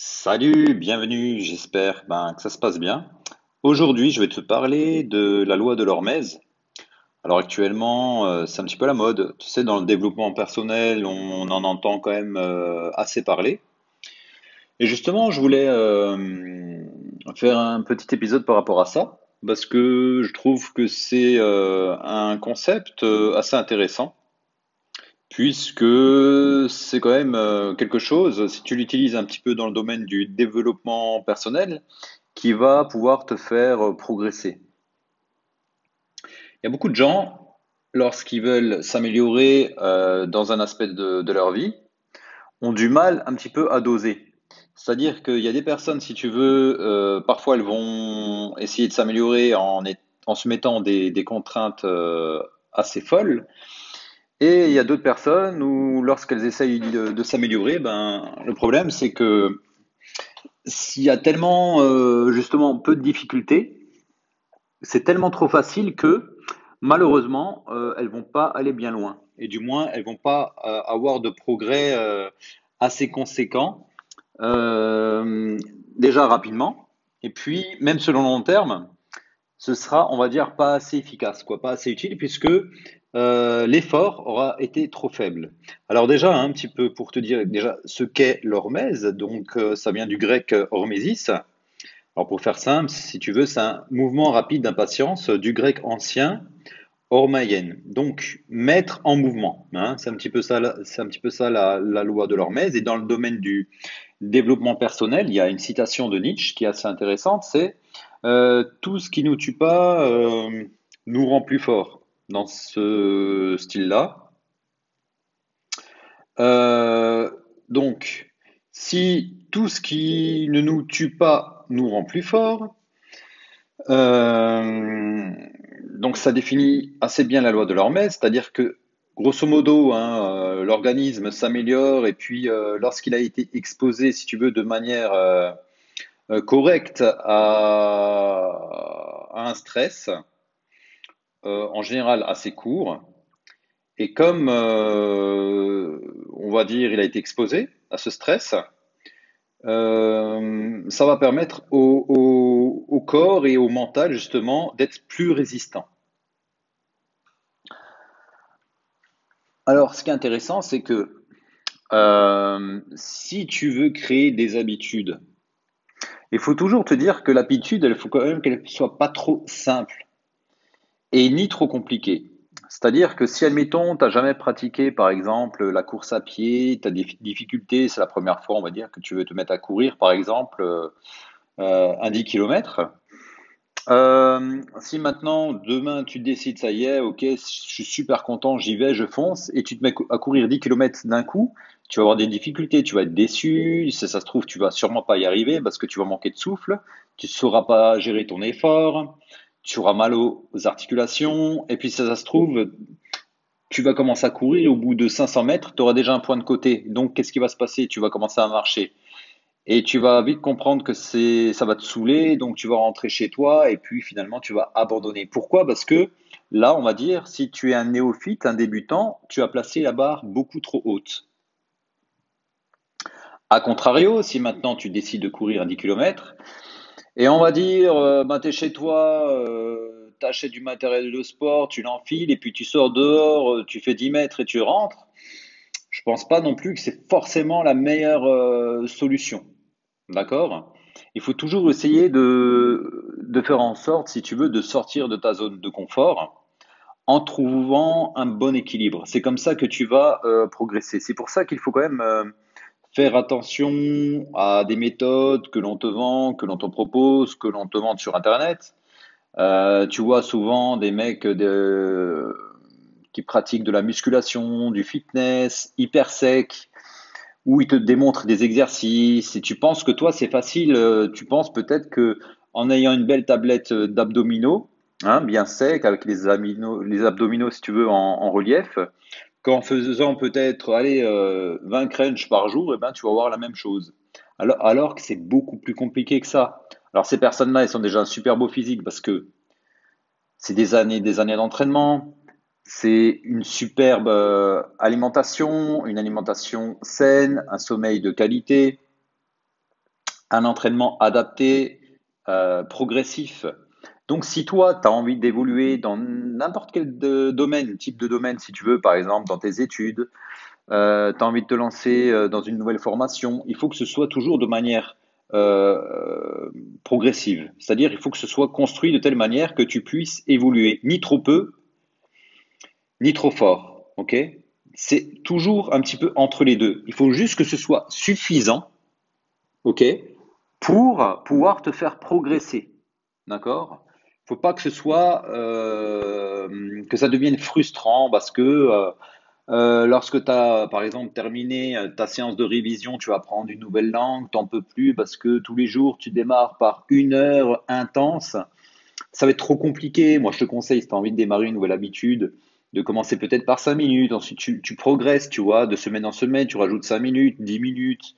Salut, bienvenue, j'espère ben, que ça se passe bien. Aujourd'hui, je vais te parler de la loi de l'Hormèse. Alors actuellement, euh, c'est un petit peu la mode. Tu sais, dans le développement personnel, on, en entend quand même euh, assez parler. Et justement, je voulais euh, faire un petit épisode par rapport à ça, parce que je trouve que c'est un concept assez intéressant puisque c'est quand même euh, quelque chose, si tu l'utilises un petit peu dans le domaine du développement personnel, qui va pouvoir te faire euh, progresser. Il y a beaucoup de gens, lorsqu'ils veulent s'améliorer euh, dans un aspect de, leur vie, ont du mal un petit peu à doser. C'est-à-dire qu'il y a des personnes, si tu veux, parfois elles vont essayer de s'améliorer en, en, se mettant des, des contraintes assez folles. Et il y a d'autres personnes où, lorsqu'elles essayent de, s'améliorer, ben, le problème, c'est que s'il y a tellement, euh, justement, peu de difficultés, c'est tellement trop facile que, malheureusement, euh, elles vont pas aller bien loin. Et du moins, elles vont pas euh, avoir de progrès assez conséquents, déjà rapidement. Et puis, même le long terme, ce sera, on va dire, pas assez efficace, quoi, pas assez utile, puisque euh, l'effort aura été trop faible. Alors déjà, un petit peu pour te dire déjà ce qu'est l'hormèse, donc euh, ça vient du grec hormésis. Alors pour faire simple, si tu veux, c'est un mouvement rapide d'impatience du grec ancien hormaïen, donc mettre en mouvement. Hein. c'est un petit peu ça, la, loi de l'hormèse. Et dans le domaine du développement personnel, il y a une citation de Nietzsche qui est assez intéressante, c'est euh, tout ce qui nous tue pas nous rend plus fort dans ce style-là. Euh, donc, si tout ce qui ne nous tue pas nous rend plus fort, euh, donc ça définit assez bien la loi de l'Hormèse, c'est-à-dire que grosso modo, hein, euh, l'organisme s'améliore et puis lorsqu'il a été exposé, si tu veux, de manière correcte à, un stress, euh, en général assez court. Et comme, euh, on va dire, il a été exposé à ce stress, euh, ça va permettre au, corps et au mental, justement, d'être plus résistant. Alors, ce qui est intéressant, c'est que si tu veux créer des habitudes, il faut toujours te dire que l'habitude, il faut quand même qu'elle soit pas trop simple et ni trop compliqué. C'est-à-dire que si, admettons, tu n'as jamais pratiqué, par exemple, la course à pied, tu as des difficultés, c'est la première fois, on va dire, que tu veux te mettre à courir, par exemple, euh, euh un 10 km. Euh, si maintenant, demain, tu décides, ça y est, ok, je suis super content, j'y vais, je fonce, et tu te mets à courir 10 km d'un coup, tu vas avoir des difficultés, tu vas être déçu, si ça se trouve, tu vas sûrement pas y arriver parce que tu vas manquer de souffle, tu ne sauras pas gérer ton effort, tu auras mal aux articulations, et puis ça, ça se trouve, tu vas commencer à courir, au bout de 500 mètres, tu auras déjà un point de côté. Donc, qu'est-ce qui va se passer? Tu vas commencer à marcher. Et tu vas vite comprendre que c'est, ça va te saouler, donc tu vas rentrer chez toi, et puis finalement, tu vas abandonner. Pourquoi? Parce que là, on va dire, si tu es un néophyte, un débutant, tu as placé la barre beaucoup trop haute. A contrario, si maintenant tu décides de courir à 10 km, et on va dire, euh, es chez toi, euh, du matériel de sport, tu l'enfiles, et puis tu sors dehors, euh, tu fais 10 mètres et tu rentres. Je pense pas non plus que c'est forcément la meilleure euh, solution. D'accord? Il faut toujours essayer de, de faire en sorte, si tu veux, de sortir de ta zone de confort en trouvant un bon équilibre. C'est comme ça que tu vas progresser. C'est pour ça qu'il faut quand même faire attention à des méthodes que l'on te vend, que l'on te propose, que l'on te vend sur Internet. Euh, tu vois souvent des mecs qui pratiquent de la musculation, du fitness, hyper sec, où ils te démontrent des exercices et tu penses que toi c'est facile. Euh, tu penses peut-être que en ayant une belle tablette d'abdominaux, hein, bien sec, avec les, les abdominaux si tu veux en relief, qu'en faisant peut-être allez, 20 euh, crunch par jour, eh ben, tu vas voir la même chose. Alors, alors que c'est beaucoup plus compliqué que ça. Alors ces personnes-là, elles sont déjà un super beau physique parce que c'est des années, des années d'entraînement, c'est une superbe euh, alimentation, une alimentation saine, un sommeil de qualité. un entraînement adapté, euh, progressif. Donc, si toi, tu as envie d'évoluer dans n'importe quel domaine, type de domaine, si tu veux, par exemple, dans tes études, euh, tu as envie de te lancer euh, dans une nouvelle formation, il faut que ce soit toujours de manière progressive. C'est-à-dire, il faut que ce soit construit de telle manière que tu puisses évoluer ni trop peu, ni trop fort. OK? C'est toujours un petit peu entre les deux. Il faut juste que ce soit suffisant, OK? Pour pouvoir te faire progresser. D'accord? Faut pas que ce soit euh, que ça devienne frustrant parce que euh, euh, lorsque tu as, par exemple, terminé ta séance de révision, tu vas apprendre une nouvelle langue, t'en peux plus parce que tous les jours, tu démarres par une heure intense. Ça va être trop compliqué. Moi, je te conseille, si tu as envie de démarrer une nouvelle habitude, de commencer peut-être par 5 minutes. Ensuite, tu, tu, progresses, tu vois, de semaine en semaine, tu rajoutes 5 minutes, 10 minutes.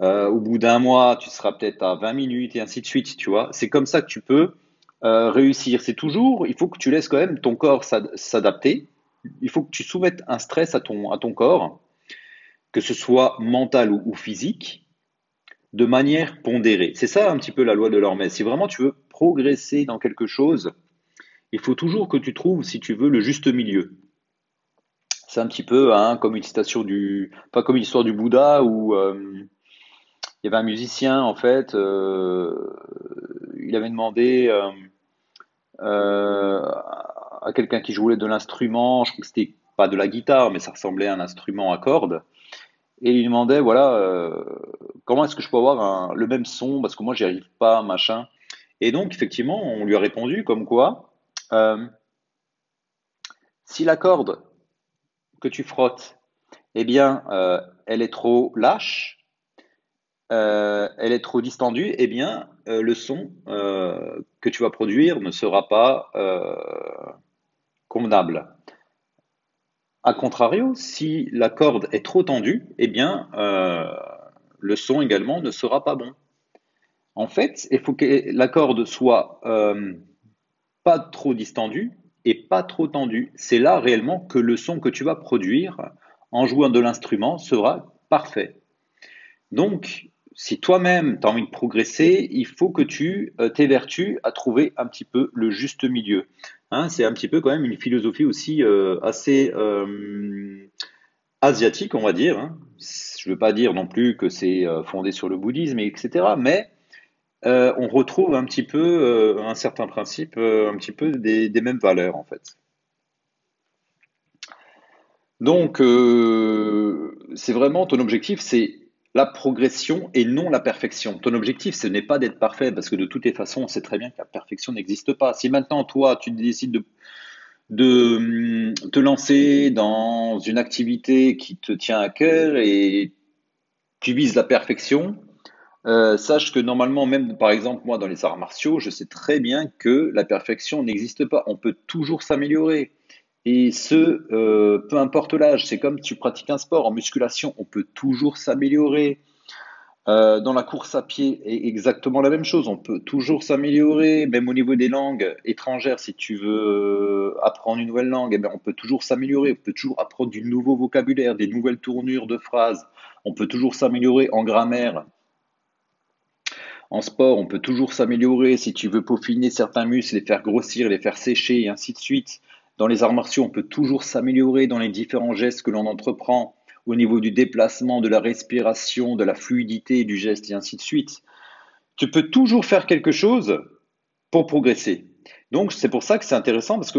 Au bout d'un mois, tu seras peut-être à 20 minutes et ainsi de suite, tu vois. C'est comme ça que tu peux euh, réussir. C'est toujours, il faut que tu laisses quand même ton corps s'adapter. Il faut que tu soumettes un stress à ton, à ton corps, que ce soit mental ou, physique, de manière pondérée. C'est ça un petit peu la loi de l'Hormèse. Si vraiment tu veux progresser dans quelque chose, il faut toujours que tu trouves, si tu veux, le juste milieu. C'est un petit peu hein, comme une citation du, pas comme l'histoire du Bouddha euh, il y avait un musicien, en fait, euh, il avait demandé euh, euh, à quelqu'un qui jouait de l'instrument, je crois que c'était pas de la guitare, mais ça ressemblait à un instrument à cordes, et il lui demandait, voilà, comment est-ce que je peux avoir le même son, parce que moi, j'y arrive pas, machin. Et donc, effectivement, on lui a répondu comme quoi, si la corde que tu frottes, eh bien, elle est trop lâche, euh, elle est trop distendue, eh bien, euh, le son euh, que tu vas produire ne sera pas convenable. A contrario, si la corde est trop tendue, eh bien, le son également ne sera pas bon. En fait, il faut que la corde soit pas trop distendue et pas trop tendue. C'est là réellement que le son que tu vas produire en jouant de l'instrument sera parfait. Donc, si toi-même tu as envie de progresser, il faut que tu euh, t'évertues à trouver un petit peu le juste milieu. Hein, c'est un petit peu quand même une philosophie aussi euh, assez euh, asiatique, on va dire. Hein. Je ne veux pas dire non plus que c'est fondé sur le bouddhisme, etc. Mais on retrouve un petit peu un certain principe, un petit peu des, des, mêmes valeurs en fait. Donc, c'est vraiment ton objectif, c'est la progression et non la perfection. Ton objectif, ce n'est pas d'être parfait, parce que de toutes les façons, on sait très bien que la perfection n'existe pas. Si maintenant, toi, tu décides de, hum, te lancer dans une activité qui te tient à cœur et tu vises la perfection, euh, sache que normalement, même par exemple, moi, dans les arts martiaux, je sais très bien que la perfection n'existe pas. On peut toujours s'améliorer. Et ce, euh, peu importe l'âge, c'est comme tu pratiques un sport. En musculation, on peut toujours s'améliorer. Euh, dans la course à pied, exactement la même chose. On peut toujours s'améliorer, même au niveau des langues étrangères. Si tu veux apprendre une nouvelle langue, eh bien, on peut toujours s'améliorer. On peut toujours apprendre du nouveau vocabulaire, des nouvelles tournures de phrases. On peut toujours s'améliorer en grammaire. En sport, on peut toujours s'améliorer. Si tu veux peaufiner certains muscles, les faire grossir, les faire sécher, et ainsi de suite. Dans les arts martiaux, on peut toujours s'améliorer dans les différents gestes que l'on entreprend, au niveau du déplacement, de la respiration, de la fluidité du geste et ainsi de suite. Tu peux toujours faire quelque chose pour progresser. Donc c'est pour ça que c'est intéressant parce que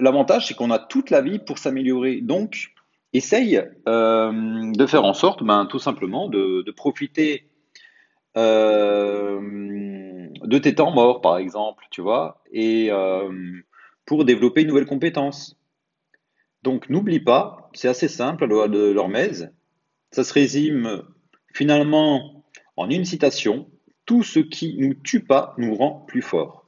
l'avantage c'est qu'on a toute la vie pour s'améliorer. Donc essaye euh, de faire en sorte, ben, tout simplement, de, profiter euh, de tes temps morts, par exemple, tu vois, et euh, pour développer une nouvelle compétence. Donc n'oublie pas, c'est assez simple, la loi de l'Hormèse. Ça se résume finalement en une citation Tout ce qui nous tue pas nous rend plus forts.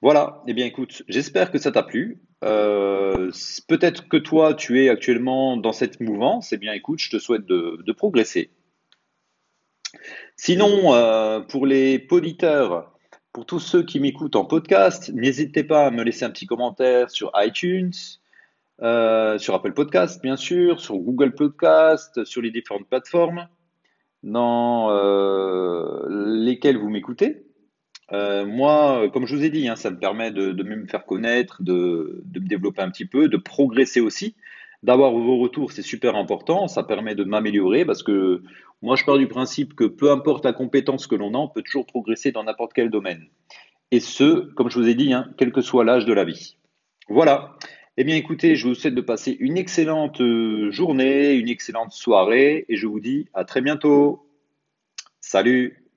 Voilà, eh bien écoute, j'espère que ça t'a plu. Euh, peut-être que toi, tu es actuellement dans cette mouvance. Eh bien écoute, je te souhaite de, progresser. Sinon, euh, pour les auditeurs pour tous ceux qui m'écoutent en podcast, n'hésitez pas à me laisser un petit commentaire sur iTunes, euh, sur Apple Podcast, bien sûr, sur Google Podcast, sur les différentes plateformes. Dans euh, lesquels vous m'écoutez. Euh, moi, comme je vous ai dit, hein, ça me permet de, me faire connaître, de, me développer un petit peu, de progresser aussi. D'avoir vos retours, c'est super important. Ça permet de m'améliorer parce que moi, je pars du principe que peu importe la compétence que l'on a, on peut toujours progresser dans n'importe quel domaine. Et ce, comme je vous ai dit, hein, quel que soit l'âge de la vie. Voilà. Eh bien, écoutez, je vous souhaite de passer une excellente euh, journée, une excellente soirée et je vous dis à très bientôt. Salut